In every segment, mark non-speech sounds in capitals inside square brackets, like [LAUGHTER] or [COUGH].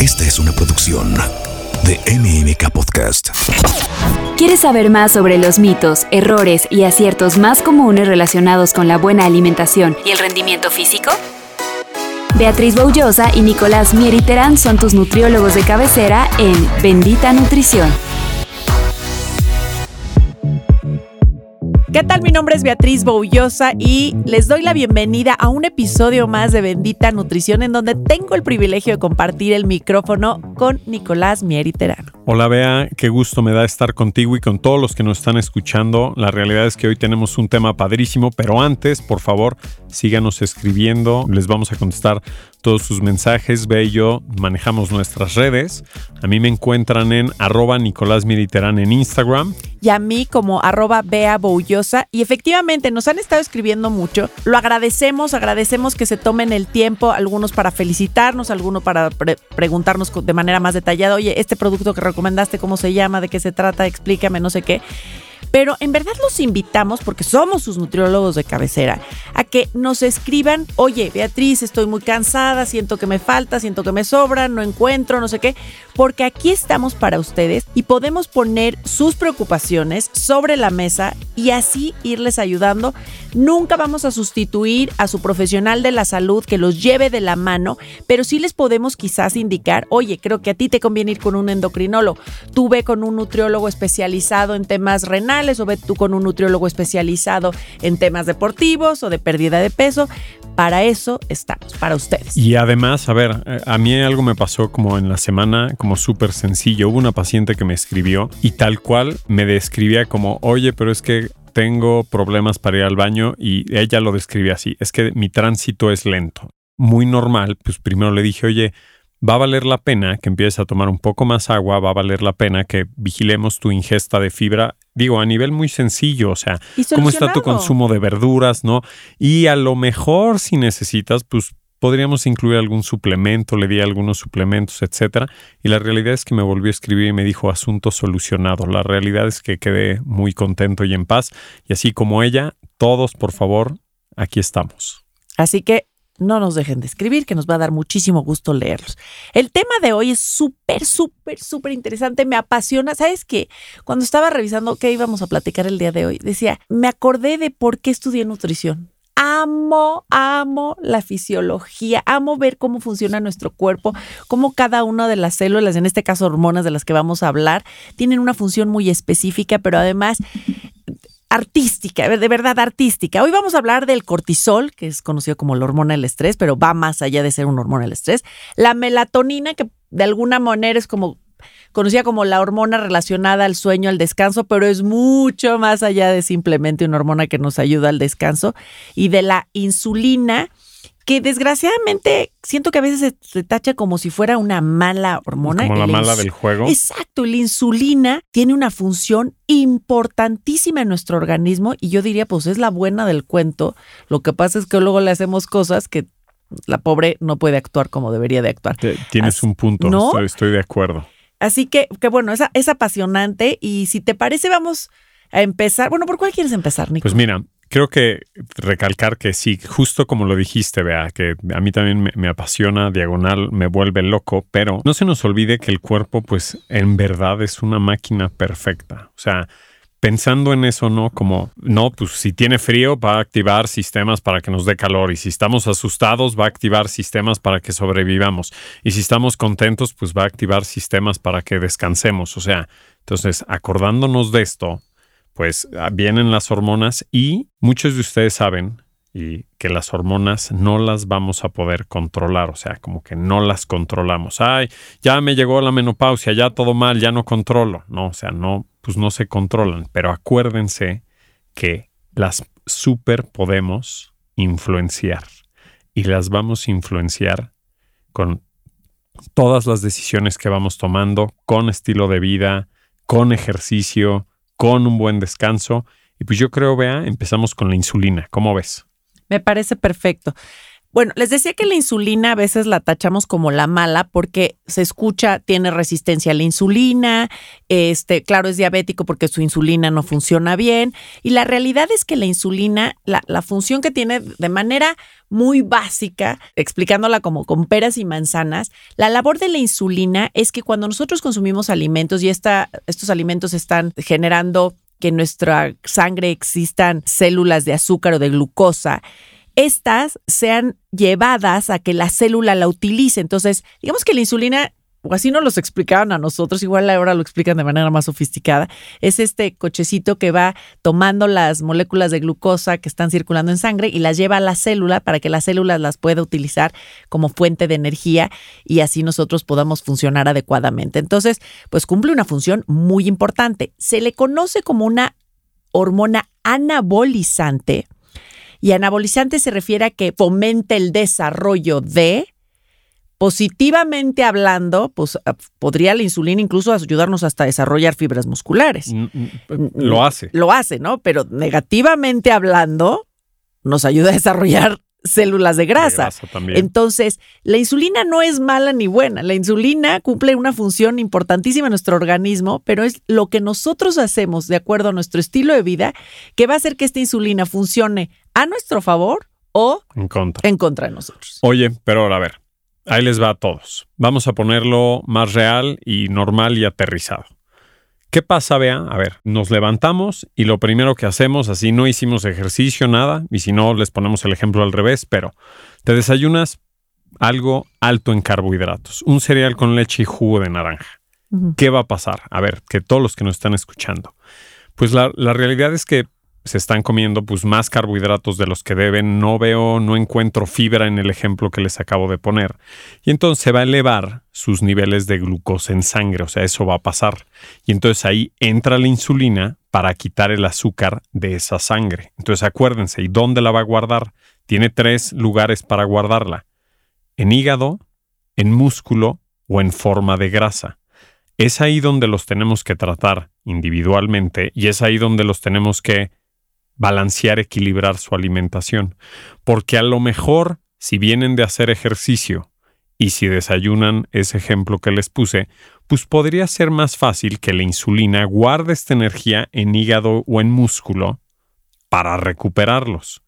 Esta es una producción de MMK Podcast. ¿Quieres saber más sobre los mitos, errores y aciertos más comunes relacionados con la buena alimentación y el rendimiento físico? Beatriz Boullosa y Nicolás Mieriterán son tus nutriólogos de cabecera en Bendita Nutrición. ¿Qué tal? Mi nombre es Beatriz Boullosa y les doy la bienvenida a un episodio más de Bendita Nutrición en donde tengo el privilegio de compartir el micrófono con Nicolás Mieriterano. Hola Bea, qué gusto me da estar contigo y con todos los que nos están escuchando. La realidad es que hoy tenemos un tema padrísimo, pero antes, por favor, síganos escribiendo. Les vamos a contestar todos sus mensajes. Bea y yo manejamos nuestras redes. A mí me encuentran en arroba Nicolás Militerán en Instagram. Y a mí como arroba Bea Boullosa. Y efectivamente nos han estado escribiendo mucho. Lo agradecemos, agradecemos que se tomen el tiempo, algunos para felicitarnos, algunos para preguntarnos de manera más detallada, oye, este producto que recomendaste, cómo se llama, de qué se trata, explícame, no sé qué. Pero en verdad los invitamos, porque somos sus nutriólogos de cabecera, a que nos escriban, oye, Beatriz, estoy muy cansada, siento que me falta, siento que me sobra, no encuentro, no sé qué, porque aquí estamos para ustedes y podemos poner sus preocupaciones sobre la mesa y así irles ayudando. Nunca vamos a sustituir a su profesional de la salud que los lleve de la mano, pero sí les podemos quizás indicar, oye, creo que a ti te conviene ir con un endocrinólogo, tú ve con un nutriólogo especializado en temas renales, o ve tú con un nutriólogo especializado en temas deportivos o de pérdida de peso. Para eso estamos, para ustedes. Y además, a ver, eh, a mí algo me pasó como en la semana, como súper sencillo. Hubo una paciente que me escribió y tal cual me describía como, oye, pero es que tengo problemas para ir al baño y ella lo describía así, es que mi tránsito es lento. Muy normal, pues primero le dije, oye, va a valer la pena que empieces a tomar un poco más agua, va a valer la pena que vigilemos tu ingesta de fibra, digo, a nivel muy sencillo, o sea, cómo está tu consumo de verduras, ¿no? Y a lo mejor si necesitas, pues podríamos incluir algún suplemento, le di algunos suplementos, etcétera. Y la realidad es que me volvió a escribir y me dijo asunto solucionado. La realidad es que quedé muy contento y en paz. Y así como ella, todos, por favor, aquí estamos. Así que no nos dejen de escribir, que nos va a dar muchísimo gusto leerlos. El tema de hoy es súper, súper, súper interesante, me apasiona. ¿Sabes qué? Cuando estaba revisando qué íbamos a platicar el día de hoy, decía, me acordé de por qué estudié nutrición. Amo, amo la fisiología, amo ver cómo funciona nuestro cuerpo, cómo cada una de las células, en este caso hormonas de las que vamos a hablar, tienen una función muy específica, pero además artística, de verdad artística. Hoy vamos a hablar del cortisol, que es conocido como la hormona del estrés, pero va más allá de ser una hormona del estrés. La melatonina, que de alguna manera es como conocida como la hormona relacionada al sueño, al descanso, pero es mucho más allá de simplemente una hormona que nos ayuda al descanso. Y de la insulina, que desgraciadamente siento que a veces se, tacha como si fuera una mala hormona. Como la mala del juego. Exacto, la insulina tiene una función importantísima en nuestro organismo y yo diría, pues es la buena del cuento. Lo que pasa es que luego le hacemos cosas que la pobre no puede actuar como debería de actuar. Tienes un punto, ¿no? estoy, de acuerdo. Así que, que bueno, es, es apasionante y si te parece vamos a empezar. Bueno, ¿por cuál quieres empezar, Nico? Pues mira, creo que recalcar que sí, justo como lo dijiste, vea, que a mí también me, apasiona, diagonal, me vuelve loco, pero no se nos olvide que el cuerpo, pues, en verdad es una máquina perfecta. O sea, pensando en eso, ¿no? Como, no, pues si tiene frío va a activar sistemas para que nos dé calor y si estamos asustados va a activar sistemas para que sobrevivamos y si estamos contentos, pues va a activar sistemas para que descansemos. O sea, entonces, acordándonos de esto, pues ah, vienen las hormonas y muchos de ustedes saben y que las hormonas no las vamos a poder controlar, o sea, como que no las controlamos. Ay, ya me llegó la menopausia, ya todo mal, ya no controlo. No, o sea, no, pues no se controlan, pero acuérdense que las super podemos influenciar y las vamos a influenciar con todas las decisiones que vamos tomando, con estilo de vida, con ejercicio, con un buen descanso. Y pues yo creo, vea, empezamos con la insulina. ¿Cómo ves? Me parece perfecto. Bueno, les decía que la insulina a veces la tachamos como la mala porque se escucha, tiene resistencia a la insulina, este, claro, es diabético porque su insulina no funciona bien. Y la realidad es que la insulina, la, la función que tiene de manera muy básica, explicándola como con peras y manzanas, la labor de la insulina es que cuando nosotros consumimos alimentos y esta, estos alimentos están generando que en nuestra sangre existan células de azúcar o de glucosa, estas sean llevadas a que la célula la utilice. Entonces, digamos que la insulina, o así nos los explicaban a nosotros, igual ahora lo explican de manera más sofisticada, es este cochecito que va tomando las moléculas de glucosa que están circulando en sangre y las lleva a la célula para que la célula las pueda utilizar como fuente de energía y así nosotros podamos funcionar adecuadamente. Entonces, pues cumple una función muy importante. Se le conoce como una hormona anabolizante y anabolizante se refiere a que fomente el desarrollo de, positivamente hablando, pues ah, podría la insulina incluso ayudarnos hasta a desarrollar fibras musculares. Mm, mm, Lo hace. Lo hace, ¿no? Pero negativamente hablando, nos ayuda a desarrollar células de grasa. De grasa también. Entonces, la insulina no es mala ni buena. La insulina cumple una función importantísima en nuestro organismo, pero es lo que nosotros hacemos de acuerdo a nuestro estilo de vida que va a hacer que esta insulina funcione a nuestro favor o En contra. en contra de nosotros. Oye, pero ahora a ver, ahí les va a todos. Vamos a ponerlo más real y normal y aterrizado. ¿Qué pasa, Bea? A ver, nos levantamos y lo primero que hacemos, así no hicimos ejercicio, nada, y si no, les ponemos el ejemplo al revés, pero te desayunas algo alto en carbohidratos, un cereal con leche y jugo de naranja. ¿Qué va a pasar? A ver, que todos los que nos están escuchando. Pues la, la realidad es que se están comiendo pues más carbohidratos de los que deben. No veo, no encuentro fibra en el ejemplo que les acabo de poner. Y entonces se va a elevar sus niveles de glucosa en sangre, o sea, eso va a pasar. Y entonces ahí entra la insulina para quitar el azúcar de esa sangre. Entonces acuérdense, ¿y dónde la va a guardar? Tiene tres lugares para guardarla. En hígado, en músculo o en forma de grasa. Es ahí donde los tenemos que tratar individualmente y es ahí donde los tenemos que balancear, equilibrar su alimentación. Porque a lo mejor, si vienen de hacer ejercicio y si desayunan ese ejemplo que les puse, pues podría ser más fácil que la insulina guarde esta energía en hígado o en músculo para recuperarlos.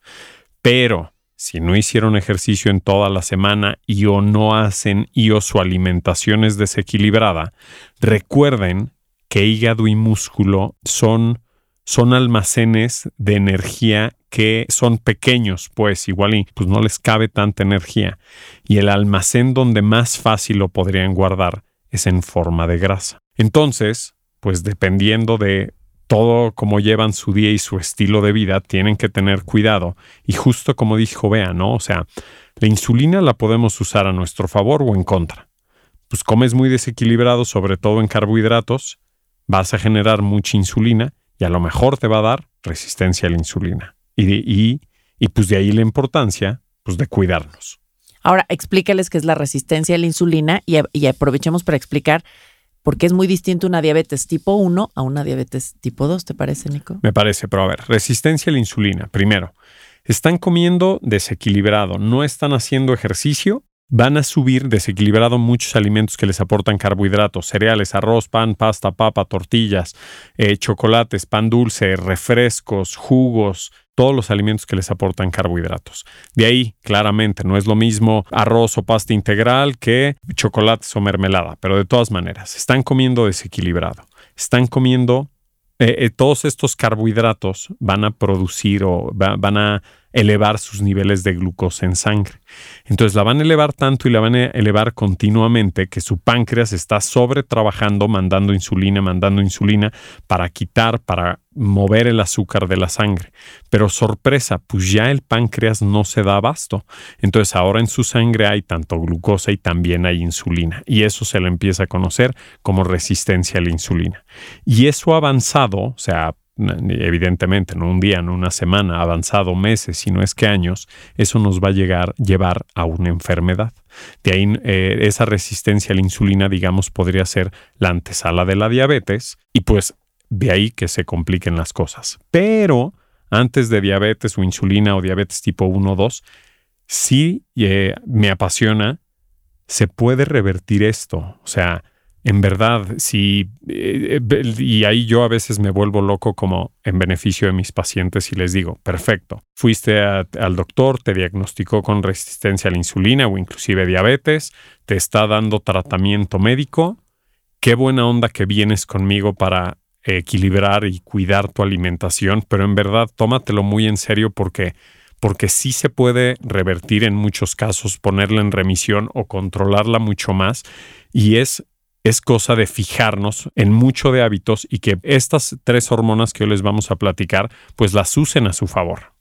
Pero si no hicieron ejercicio en toda la semana y o no hacen y o su alimentación es desequilibrada, recuerden que hígado y músculo son son almacenes de energía que son pequeños, pues igual pues no les cabe tanta energía. Y el almacén donde más fácil lo podrían guardar es en forma de grasa. Entonces, pues dependiendo de todo cómo llevan su día y su estilo de vida, tienen que tener cuidado. Y justo como dijo Bea, ¿no? O sea, la insulina la podemos usar a nuestro favor o en contra. Pues comes muy desequilibrado, sobre todo en carbohidratos, vas a generar mucha insulina y a lo mejor te va a dar resistencia a la insulina. Y, de- y, y pues de ahí la importancia pues de cuidarnos. Ahora, explícales qué es la resistencia a la insulina y, y aprovechemos para explicar por qué es muy distinto una diabetes tipo 1 a una diabetes tipo 2, ¿te parece, Nico? Me parece, pero a ver, resistencia a la insulina. Primero, están comiendo desequilibrado, no están haciendo ejercicio, van a subir desequilibrado muchos alimentos que les aportan carbohidratos, cereales, arroz, pan, pasta, papa, tortillas, eh, chocolates, pan dulce, refrescos, jugos, todos los alimentos que les aportan carbohidratos. De ahí, claramente, no es lo mismo arroz o pasta integral que chocolates o mermelada, pero de todas maneras, están comiendo desequilibrado, están comiendo eh, eh, todos estos carbohidratos van a producir o va- van a elevar sus niveles de glucosa en sangre. Entonces la van a elevar tanto y la van a elevar continuamente que su páncreas está sobre trabajando, mandando insulina, mandando insulina para quitar, para mover el azúcar de la sangre. Pero sorpresa, pues ya el páncreas no se da abasto. Entonces ahora en su sangre hay tanto glucosa y también hay insulina. Y eso se le empieza a conocer como resistencia a la insulina. Y eso avanzado, o sea, evidentemente, no un día, no una semana, avanzado meses, si no es que años, eso nos va a llegar, llevar a una enfermedad. De ahí eh, esa resistencia a la insulina, digamos, podría ser la antesala de la diabetes y pues de ahí que se compliquen las cosas. Pero antes de diabetes o insulina o diabetes tipo 1 o 2, sí eh, me apasiona, se puede revertir esto. O sea, en verdad, si, eh, y ahí yo a veces me vuelvo loco como en beneficio de mis pacientes y les digo, perfecto, fuiste al doctor, te diagnosticó con resistencia a la insulina o inclusive diabetes, te está dando tratamiento médico, qué buena onda que vienes conmigo para equilibrar y cuidar tu alimentación, pero en verdad tómatelo muy en serio porque porque sí se puede revertir en muchos casos, ponerla en remisión o controlarla mucho más y es es cosa de fijarnos en mucho de hábitos y que estas tres hormonas que hoy les vamos a platicar, pues las usen a su favor.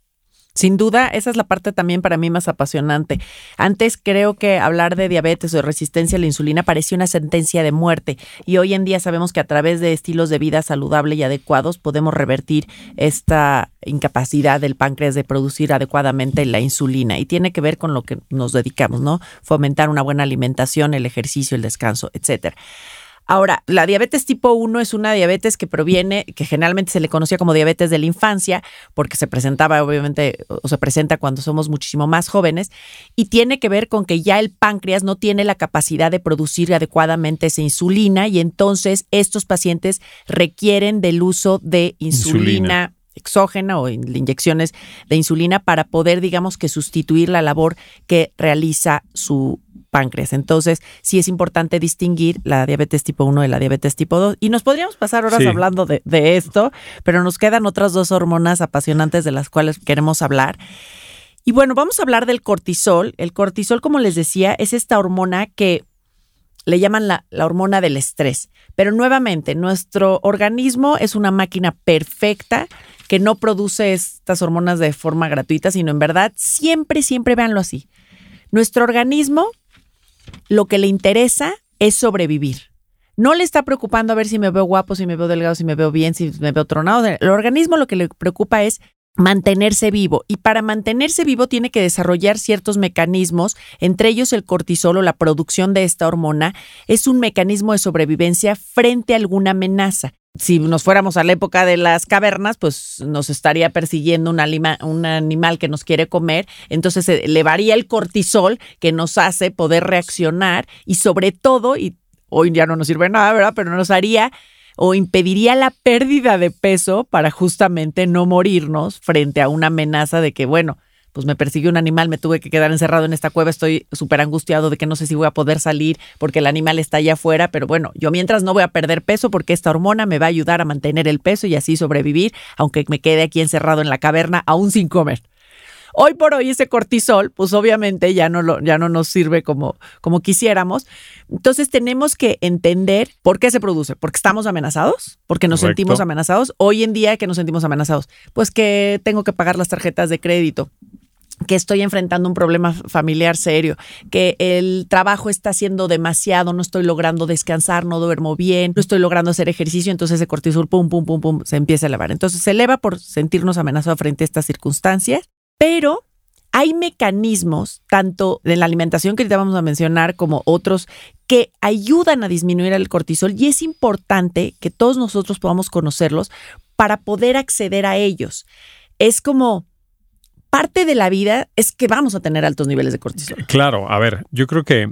Sin duda, esa es la parte también para mí más apasionante. Antes creo que hablar de diabetes o de resistencia a la insulina parecía una sentencia de muerte y hoy en día sabemos que a través de estilos de vida saludable y adecuados podemos revertir esta incapacidad del páncreas de producir adecuadamente la insulina y tiene que ver con lo que nos dedicamos, ¿no? Fomentar una buena alimentación, el ejercicio, el descanso, etcétera. Ahora, la diabetes tipo 1 es una diabetes que proviene, que generalmente se le conocía como diabetes de la infancia, porque se presentaba obviamente o se presenta cuando somos muchísimo más jóvenes, y tiene que ver con que ya el páncreas no tiene la capacidad de producir adecuadamente esa insulina y entonces estos pacientes requieren del uso de insulina exógena o inyecciones de insulina para poder, digamos que, sustituir la labor que realiza su páncreas. Entonces, sí es importante distinguir la diabetes tipo 1 de la diabetes tipo 2. Y nos podríamos pasar horas hablando de, de esto, pero nos quedan otras dos hormonas apasionantes de las cuales queremos hablar. Y bueno, vamos a hablar del cortisol. El cortisol, como les decía, es esta hormona que le llaman la, la, hormona del estrés. Pero nuevamente, nuestro organismo es una máquina perfecta que no produce estas hormonas de forma gratuita, sino en verdad, siempre, siempre véanlo así. Nuestro organismo lo que le interesa es sobrevivir. No le está preocupando a ver si me veo guapo, si me veo delgado, si me veo bien, si me veo tronado. El organismo lo que le preocupa es mantenerse vivo y para mantenerse vivo tiene que desarrollar ciertos mecanismos, entre ellos el cortisol o la producción de esta hormona es un mecanismo de sobrevivencia frente a alguna amenaza. Si nos fuéramos a la época de las cavernas, pues nos estaría persiguiendo un, animal que nos quiere comer, entonces se elevaría el cortisol que nos hace poder reaccionar y sobre todo, y hoy ya no nos sirve nada, ¿verdad? Pero nos haría o impediría la pérdida de peso para justamente no morirnos frente a una amenaza de que, bueno, pues me persiguió un animal, me tuve que quedar encerrado en esta cueva, estoy súper angustiado de que no sé si voy a poder salir porque el animal está allá afuera, pero bueno, yo mientras no voy a perder peso porque esta hormona me va a ayudar a mantener el peso y así sobrevivir, aunque me quede aquí encerrado en la caverna aún sin comer. Hoy por hoy ese cortisol, pues obviamente ya no, lo, ya no nos sirve como, como quisiéramos. Entonces tenemos que entender por qué se produce. Porque estamos amenazados, porque nos sentimos amenazados. Hoy en día, que nos sentimos amenazados? Pues que tengo que pagar las tarjetas de crédito que estoy enfrentando un problema familiar serio, que el trabajo está haciendo demasiado, no estoy logrando descansar, no duermo bien, no estoy logrando hacer ejercicio, entonces ese cortisol, pum, pum, pum, pum, se empieza a elevar. Entonces se eleva por sentirnos amenazados frente a estas circunstancias pero hay mecanismos, tanto de la alimentación que ahorita vamos a mencionar, como otros, que ayudan a disminuir el cortisol y es importante que todos nosotros podamos conocerlos para poder acceder a ellos. Es como parte de la vida es que vamos a tener altos niveles de cortisol. Claro, a ver, yo creo que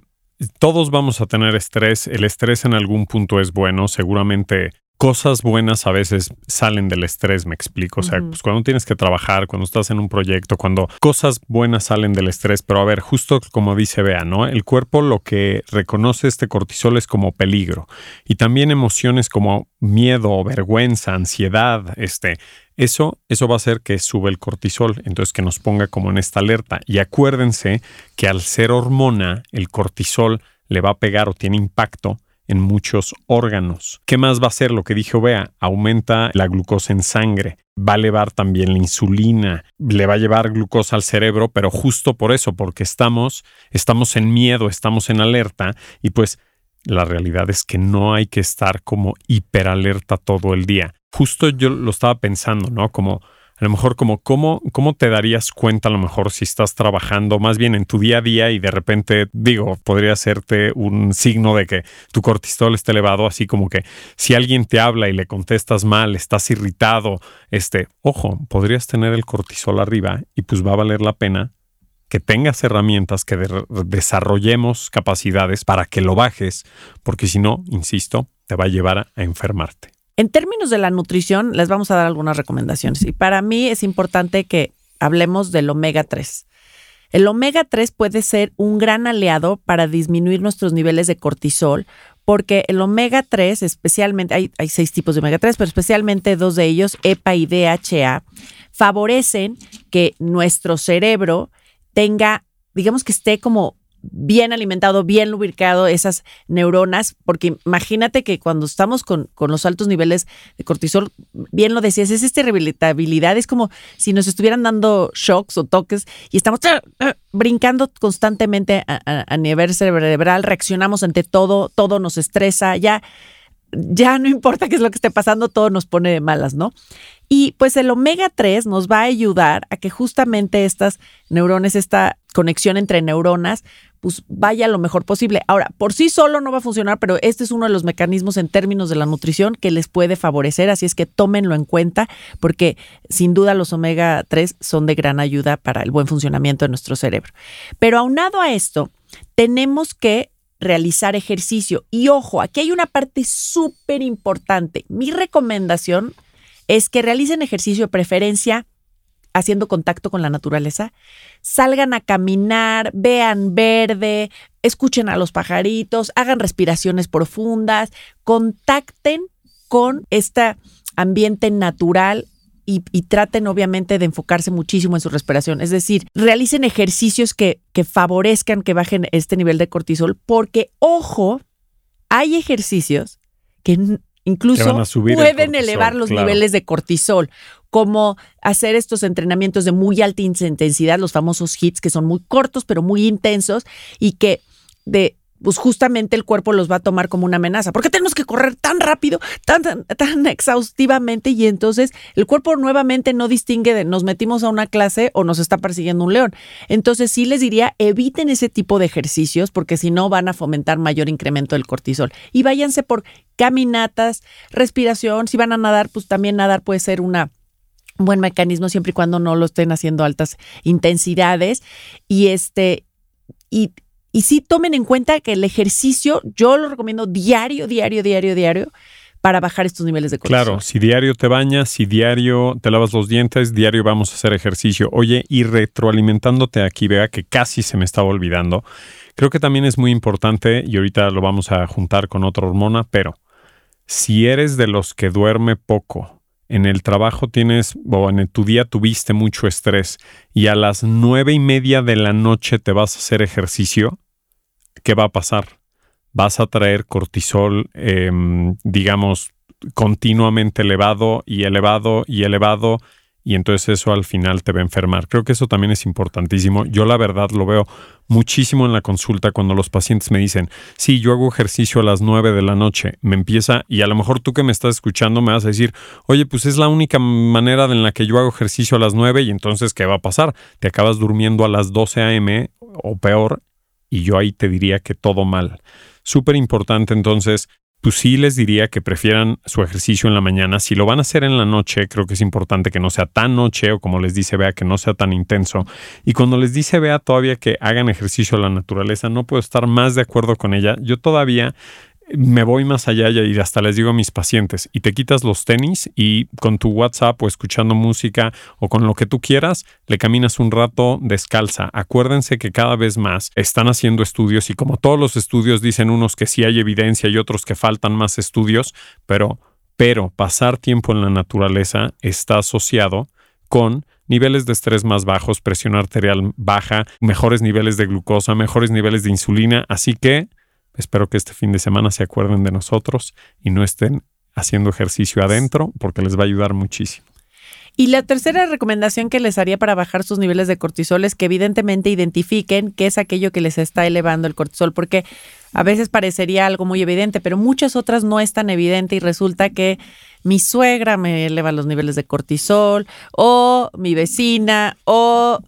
todos vamos a tener estrés. El estrés en algún punto es bueno. Seguramente cosas buenas a veces salen del estrés, me explico. O sea, pues cuando tienes que trabajar, cuando estás en un proyecto, cuando cosas buenas salen del estrés, pero a ver, justo como dice Bea, ¿no? El cuerpo lo que reconoce este cortisol es como peligro y también emociones como miedo, vergüenza, ansiedad, este, eso, eso va a hacer que sube el cortisol, entonces que nos ponga como en esta alerta. Y acuérdense que al ser hormona, el cortisol le va a pegar o tiene impacto en muchos órganos. ¿Qué más va a hacer lo que dijo Bea? Aumenta la glucosa en sangre, va a elevar también la insulina, le va a llevar glucosa al cerebro, pero justo por eso, porque estamos, estamos en miedo, estamos en alerta y pues la realidad es que no hay que estar como hiperalerta todo el día. Justo yo lo estaba pensando, ¿no? Como a lo mejor como cómo, cómo te darías cuenta a lo mejor si estás trabajando más bien en tu día a día y de repente digo, podría hacerte un signo de que tu cortisol está elevado, así como que si alguien te habla y le contestas mal, estás irritado, este, ojo, podrías tener el cortisol arriba y pues va a valer la pena que tengas herramientas, que desarrollemos capacidades para que lo bajes, porque si no, insisto, te va a llevar a enfermarte. En términos de la nutrición, les vamos a dar algunas recomendaciones. Y para mí es importante que hablemos del omega 3. El omega 3 puede ser un gran aliado para disminuir nuestros niveles de cortisol, porque el omega 3, especialmente, hay, seis tipos de omega 3, pero especialmente dos de ellos, EPA y DHA, favorecen que nuestro cerebro tenga, digamos que esté como bien alimentado, bien lubricado esas neuronas, porque imagínate que cuando estamos con, con, los altos niveles de cortisol, bien lo decías, es esta rehabilitabilidad, es como si nos estuvieran dando shocks o toques y estamos brincando constantemente a, nivel cerebral, reaccionamos ante todo, todo nos estresa, ya, ya no importa qué es lo que esté pasando, todo nos pone de malas, ¿no? Y pues el omega 3 nos va a ayudar a que justamente estas neuronas, esta conexión entre neuronas, pues vaya lo mejor posible. Ahora, por sí solo no va a funcionar, pero este es uno de los mecanismos en términos de la nutrición que les puede favorecer, así es que tómenlo en cuenta porque sin duda los omega 3 son de gran ayuda para el buen funcionamiento de nuestro cerebro. Pero aunado a esto, tenemos que realizar ejercicio. Y ojo, aquí hay una parte súper importante. Mi recomendación es que realicen ejercicio de preferencia haciendo contacto con la naturaleza, salgan a caminar, vean verde, escuchen a los pajaritos, hagan respiraciones profundas, contacten con este ambiente natural y, traten obviamente de enfocarse muchísimo en su respiración. Es decir, realicen ejercicios que, que favorezcan que bajen este nivel de cortisol, porque, ojo, hay ejercicios que Incluso pueden elevar los niveles de cortisol, como hacer estos entrenamientos de muy alta intensidad, los famosos hits, que son muy cortos pero muy intensos y que de pues justamente el cuerpo los va a tomar como una amenaza. porque tenemos que correr tan rápido, tan, tan, exhaustivamente? Y entonces el cuerpo nuevamente no distingue de nos metimos a una clase o nos está persiguiendo un león. Entonces sí les diría, eviten ese tipo de ejercicios porque si no van a fomentar mayor incremento del cortisol. Y váyanse por caminatas, respiración. Si van a nadar, pues también nadar puede ser una un buen mecanismo siempre y cuando no lo estén haciendo altas intensidades y este y y sí tomen en cuenta que el ejercicio, yo lo recomiendo diario, diario, diario, diario, para bajar estos niveles de cortisol. Claro, si diario te bañas, si diario te lavas los dientes, diario vamos a hacer ejercicio. Oye, y retroalimentándote aquí, vea que casi se me estaba olvidando. Creo que también es muy importante, y ahorita lo vamos a juntar con otra hormona, pero si eres de los que duerme poco, en el trabajo tienes o en tu día tuviste mucho estrés y a las nueve y media de la noche te vas a hacer ejercicio, ¿qué va a pasar? Vas a traer cortisol, em, digamos, continuamente elevado y elevado y elevado y entonces eso al final te va a enfermar. Creo que eso también es importantísimo. Yo la verdad lo veo muchísimo en la consulta cuando los pacientes me dicen, sí, yo hago ejercicio a las 9 de la noche, me empieza, y a lo mejor tú que me estás escuchando me vas a decir, oye, pues es la única manera en la que yo hago ejercicio a las 9 y entonces, ¿qué va a pasar? Te acabas durmiendo a las 12 a.m. o peor, y yo ahí te diría que todo mal. Súper importante entonces pues sí les diría que prefieran su ejercicio en la mañana. Si lo van a hacer en la noche, creo que es importante que no sea tan noche o como les dice Bea, que no sea tan intenso. Y cuando les dice Bea todavía que hagan ejercicio a la naturaleza, no puedo estar más de acuerdo con ella. Yo todavía me voy más allá y hasta les digo a mis pacientes, y te quitas los tenis y con tu WhatsApp o escuchando música o con lo que tú quieras, le caminas un rato descalza. Acuérdense que cada vez más están haciendo estudios y como todos los estudios dicen unos que sí hay evidencia y otros que faltan más estudios, pero, pero pasar tiempo en la naturaleza está asociado con niveles de estrés más bajos, presión arterial baja, mejores niveles de glucosa, mejores niveles de insulina, así que Espero que este fin de semana se acuerden de nosotros y no estén haciendo ejercicio adentro porque les va a ayudar muchísimo. Y la tercera recomendación que les haría para bajar sus niveles de cortisol es que evidentemente identifiquen qué es aquello que les está elevando el cortisol, porque a veces parecería algo muy evidente, pero muchas otras no es tan evidente y resulta que mi suegra me eleva los niveles de cortisol o mi vecina o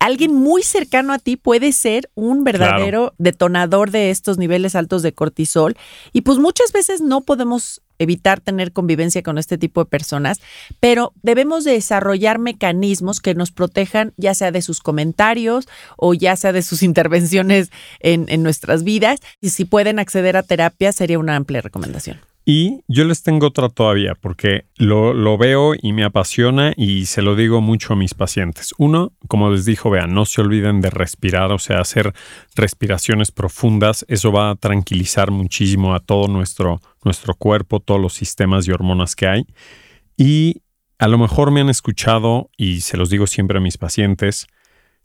alguien muy cercano a ti puede ser un verdadero detonador de estos niveles altos de cortisol y pues muchas veces no podemos evitar tener convivencia con este tipo de personas, pero debemos desarrollar mecanismos que nos protejan ya sea de sus comentarios o ya sea de sus [LAUGHS] intervenciones en, en nuestras vidas. Y si pueden acceder a terapia, sería una amplia recomendación. Y yo les tengo otra todavía, porque lo, lo, veo y me apasiona y se lo digo mucho a mis pacientes. Uno, como les dijo, vean, no se olviden de respirar, o sea, hacer respiraciones profundas. Eso va a tranquilizar muchísimo a todo nuestro, nuestro cuerpo, todos los sistemas y hormonas que hay. Y a lo mejor me han escuchado, y se los digo siempre a mis pacientes,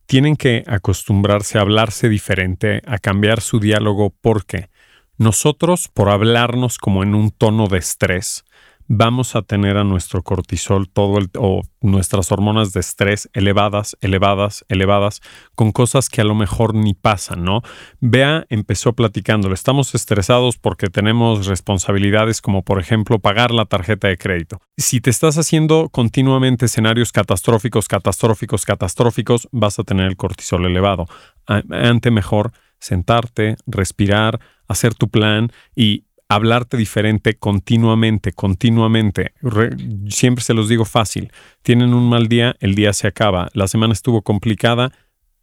tienen que acostumbrarse a hablarse diferente, a cambiar su diálogo porque nosotros, por hablarnos como en un tono de estrés, vamos a tener a nuestro cortisol todo el, o nuestras hormonas de estrés elevadas, elevadas, elevadas, con cosas que a lo mejor ni pasan, ¿no? Bea empezó platicándolo. Estamos estresados porque tenemos responsabilidades como, por ejemplo, pagar la tarjeta de crédito. Si te estás haciendo continuamente escenarios catastróficos, catastróficos, catastróficos, vas a tener el cortisol elevado. Ante mejor sentarte, respirar, hacer tu plan y hablarte diferente continuamente, continuamente. siempre se los digo fácil. Tienen un mal día, el día se acaba. La semana estuvo complicada,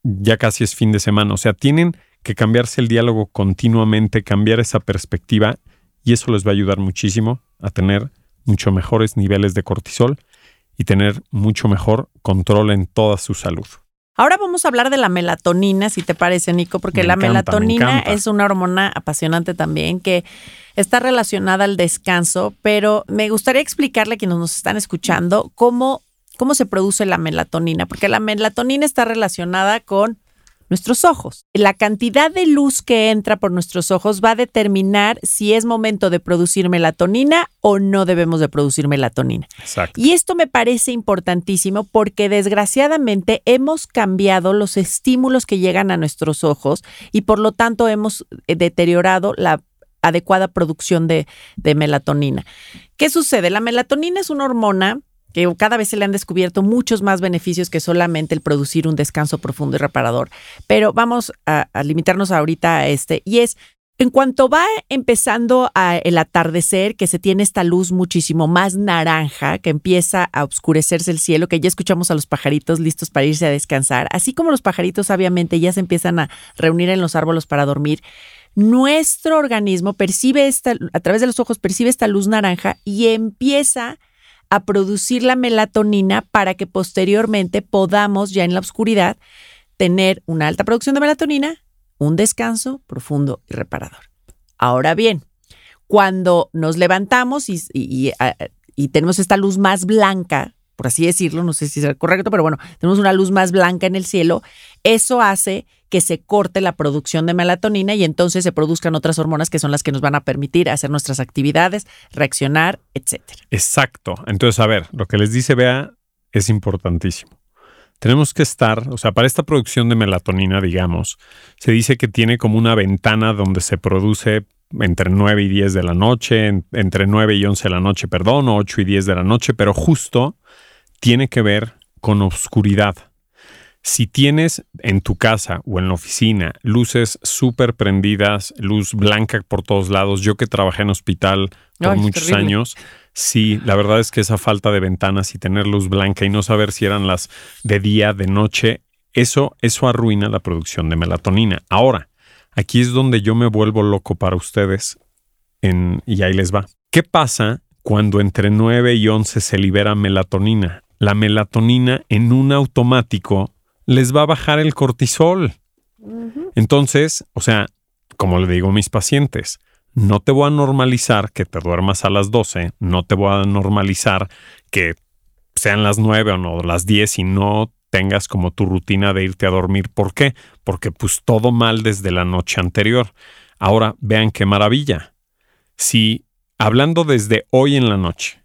ya casi es fin de semana. O sea, tienen que cambiarse el diálogo continuamente, cambiar esa perspectiva y eso les va a ayudar muchísimo a tener mucho mejores niveles de cortisol y tener mucho mejor control en toda su salud. Ahora vamos a hablar de la melatonina, si te parece, Nico, porque la melatonina es una hormona apasionante también que está relacionada al descanso, pero me gustaría explicarle a quienes nos están escuchando cómo, cómo se produce la melatonina, porque la melatonina está relacionada con nuestros ojos. La cantidad de luz que entra por nuestros ojos va a determinar si es momento de producir melatonina o no debemos de producir melatonina. Exacto. Y esto me parece importantísimo porque desgraciadamente hemos cambiado los estímulos que llegan a nuestros ojos y por lo tanto hemos eh, deteriorado la adecuada producción de, de melatonina. ¿Qué sucede? La melatonina es una hormona que cada vez se le han descubierto muchos más beneficios que solamente el producir un descanso profundo y reparador. Pero vamos a, limitarnos ahorita a este, y es en cuanto va empezando a el atardecer, que se tiene esta luz muchísimo más naranja, que empieza a oscurecerse el cielo, que ya escuchamos a los pajaritos listos para irse a descansar, así como los pajaritos obviamente ya se empiezan a reunir en los árboles para dormir, nuestro organismo percibe esta, a través de los ojos, percibe esta luz naranja y empieza a producir la melatonina para que posteriormente podamos ya en la oscuridad tener una alta producción de melatonina, un descanso profundo y reparador. Ahora bien, cuando nos levantamos y, y, y tenemos esta luz más blanca, por así decirlo, no sé si es correcto, pero bueno, tenemos una luz más blanca en el cielo, eso hace que se corte la producción de melatonina y entonces se produzcan otras hormonas que son las que nos van a permitir hacer nuestras actividades, reaccionar, etcétera. Exacto. Entonces, a ver, lo que les dice Bea es importantísimo. Tenemos que estar, o sea, para esta producción de melatonina, digamos, se dice que tiene como una ventana donde se produce entre 9 y 10 de la noche, entre 9 y 11 de la noche, perdón, o 8 y 10 de la noche, pero justo tiene que ver con oscuridad. Si tienes en tu casa o en la oficina luces súper prendidas, luz blanca por todos lados, yo que trabajé en hospital por muchos años, sí, la verdad es que esa falta de ventanas y tener luz blanca y no saber si eran las de día, de noche, eso, eso arruina la producción de melatonina. Ahora, aquí es donde yo me vuelvo loco para ustedes en, y ahí les va. ¿Qué pasa cuando entre 9 y 11 se libera melatonina? la melatonina en un automático les va a bajar el cortisol. Entonces, o sea, como le digo a mis pacientes, no te voy a normalizar que te duermas a las 12, no te voy a normalizar que sean las 9 o no las 10 y no tengas como tu rutina de irte a dormir. ¿Por qué? Porque pues todo mal desde la noche anterior. Ahora vean qué maravilla. Si hablando desde hoy en la noche,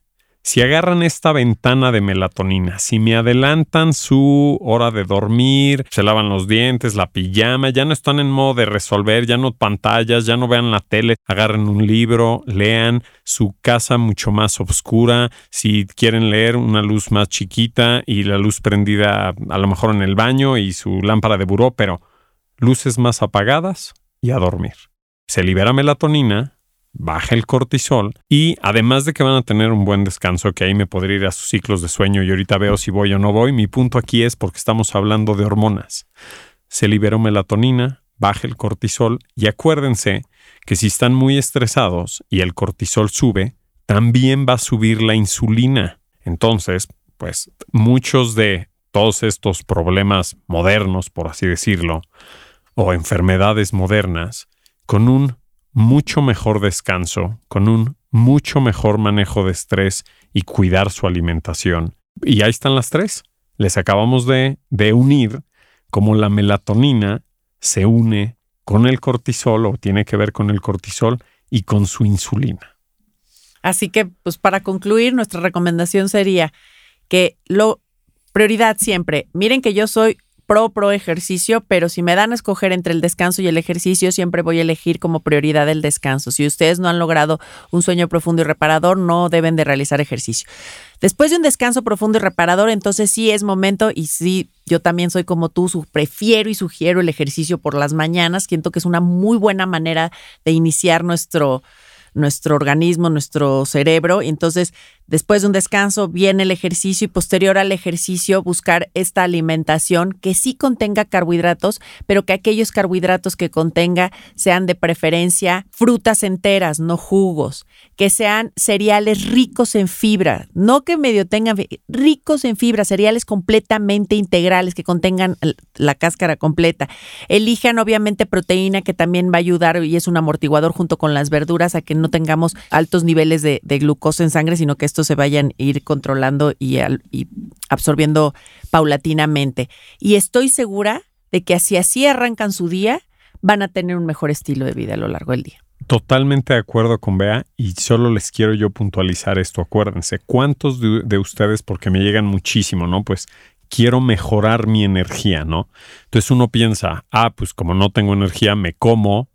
si agarran esta ventana de melatonina, si me adelantan su hora de dormir, se lavan los dientes, la pijama, ya no están en modo de resolver, ya no pantallas, ya no vean la tele, agarren un libro, lean su casa mucho más oscura, si quieren leer una luz más chiquita y la luz prendida a lo mejor en el baño y su lámpara de buró, pero luces más apagadas y a dormir. Se libera melatonina, baja el cortisol y además de que van a tener un buen descanso, que ahí me podría ir a sus ciclos de sueño y ahorita veo si voy o no voy, mi punto aquí es porque estamos hablando de hormonas. Se liberó melatonina, baja el cortisol y acuérdense que si están muy estresados y el cortisol sube, también va a subir la insulina. Entonces, pues muchos de todos estos problemas modernos, por así decirlo, o enfermedades modernas, con un mucho mejor descanso, con un mucho mejor manejo de estrés y cuidar su alimentación. Y ahí están las tres. Les acabamos de, de unir como la melatonina se une con el cortisol o tiene que ver con el cortisol y con su insulina. Así que, pues para concluir, nuestra recomendación sería que lo prioridad siempre, miren que yo soy pro ejercicio, pero si me dan a escoger entre el descanso y el ejercicio, siempre voy a elegir como prioridad el descanso. Si ustedes no han logrado un sueño profundo y reparador, no deben de realizar ejercicio. Después de un descanso profundo y reparador, entonces sí es momento y sí, yo también soy como tú, prefiero y sugiero el ejercicio por las mañanas. Siento que es una muy buena manera de iniciar nuestro, nuestro organismo, nuestro cerebro. Y entonces Después de un descanso viene el ejercicio y posterior al ejercicio buscar esta alimentación que sí contenga carbohidratos, pero que aquellos carbohidratos que contenga sean de preferencia frutas enteras, no jugos, que sean cereales ricos en fibra, no que medio tengan ricos en fibra, cereales completamente integrales que contengan la cáscara completa. Elijan obviamente proteína que también va a ayudar y es un amortiguador junto con las verduras a que no tengamos altos niveles de, glucosa en sangre, sino que se vayan a ir controlando y, absorbiendo paulatinamente. Y estoy segura de que así así arrancan su día, van a tener un mejor estilo de vida a lo largo del día. Totalmente de acuerdo con Bea y solo les quiero yo puntualizar esto. Acuérdense, ¿cuántos de, ustedes, porque me llegan muchísimo, ¿no? Pues quiero mejorar mi energía, ¿no? Entonces uno piensa, ah, pues como no tengo energía, me como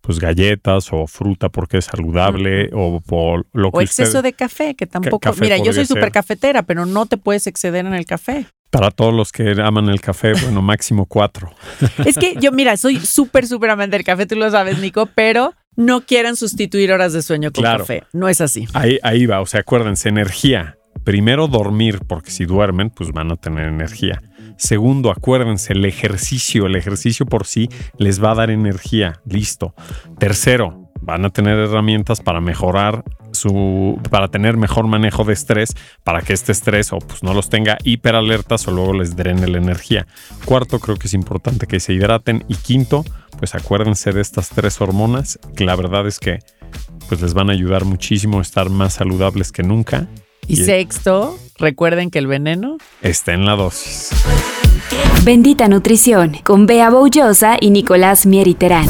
pues galletas o fruta porque es saludable o por lo que o exceso de café que tampoco mira yo soy súper cafetera pero no te puedes exceder en el café. Para todos los que aman el café bueno máximo cuatro. Es que yo mira soy súper súper amante del café tú lo sabes Nico pero no quieran sustituir horas de sueño con café. No es así. Ahí ahí va o sea acuérdense energía primero dormir porque si duermen pues van a tener energía Segundo, acuérdense, el ejercicio, el ejercicio por sí les va a dar energía. Listo. Tercero, van a tener herramientas para mejorar su, para tener mejor manejo de estrés, para que este estrés o pues no los tenga hiperalertas o luego les drene la energía. Cuarto, creo que es importante que se hidraten. Y quinto, pues acuérdense de estas tres hormonas, que la verdad es que pues les van a ayudar muchísimo a estar más saludables que nunca y, sexto, recuerden que el veneno está en la dosis. Bendita Nutrición con Bea Boullosa y Nicolás Mieriterán.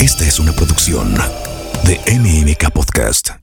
Esta es una producción de MMK Podcast.